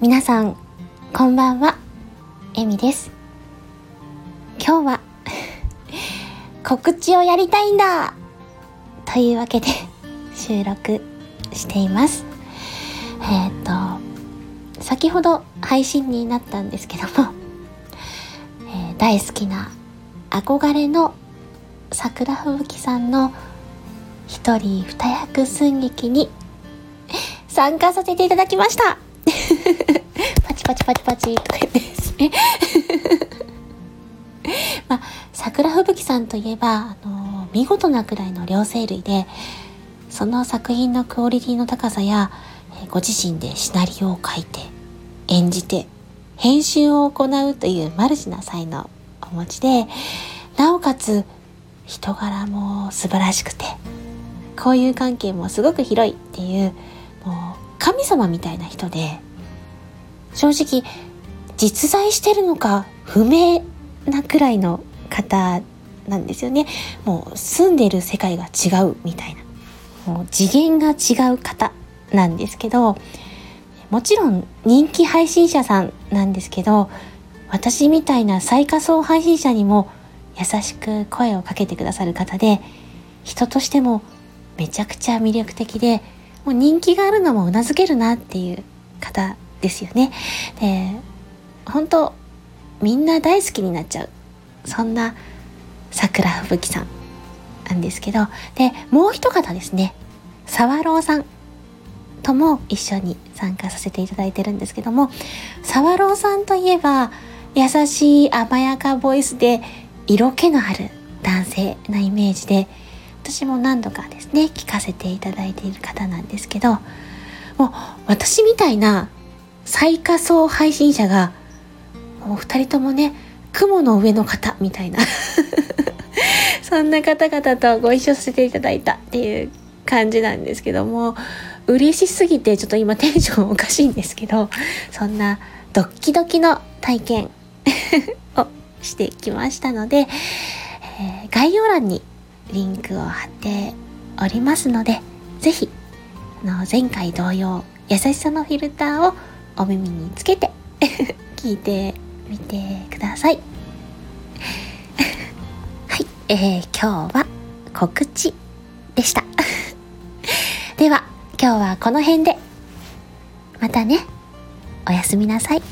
皆さんこんばんは。えみです。今日は 告知をやりたいんだ。というわけで 収録しています。えっ、と先ほど配信になったんですけども、えー、大好きな憧れの桜吹雪さんの一人二役寸劇に参加させていただきました。パチパチパチパチとか言ってですね。まあ、桜吹雪さんといえば、あの見事なくらいの両生類で、その作品のクオリティの高さや、ご自身でシナリオを書いて、演じて、編集を行うというマルチな才能をお持ちで、なおかつ人柄も素晴らしくて、交友関係もすごく広いっていう、もう神様みたいな人で、正直実在してるのか不明なくらいの方なんですよね。もう住んでる世界が違うみたいな。もう次元が違う方なんですけど、もちろん人気配信者さんなんですけど、私みたいな最下層配信者にも優しく声をかけてくださる方で、人としてもめちゃくちゃ魅力的で、もう人気があるのもうなずけるなっていう方ですよね。で、本当みんな大好きになっちゃう。そんな桜吹雪さんなんですけど、で、もう一方ですね、沢朗さんとも一緒に参加させていただいてるんですけども、沢朗さんといえば、優しい甘やかボイスで色気のある男性なイメージで、私も何度かですね、聞かせていただいている方なんですけど、もう私みたいな最下層配信者が、お二人ともね、雲の上の方みたいな。そんな方々とご一緒させていただいたっていう感じなんですけども、嬉しすぎてちょっと今テンションおかしいんですけど、そんなドッキドキの体験 をしてきましたので、えー、概要欄にリンクを貼っておりますので、ぜひ、の前回同様、優しさのフィルターをお耳につけて 聞いてみてください。はい、えー、今日は告知でした。では、今日はこの辺で。またね。おやすみなさい。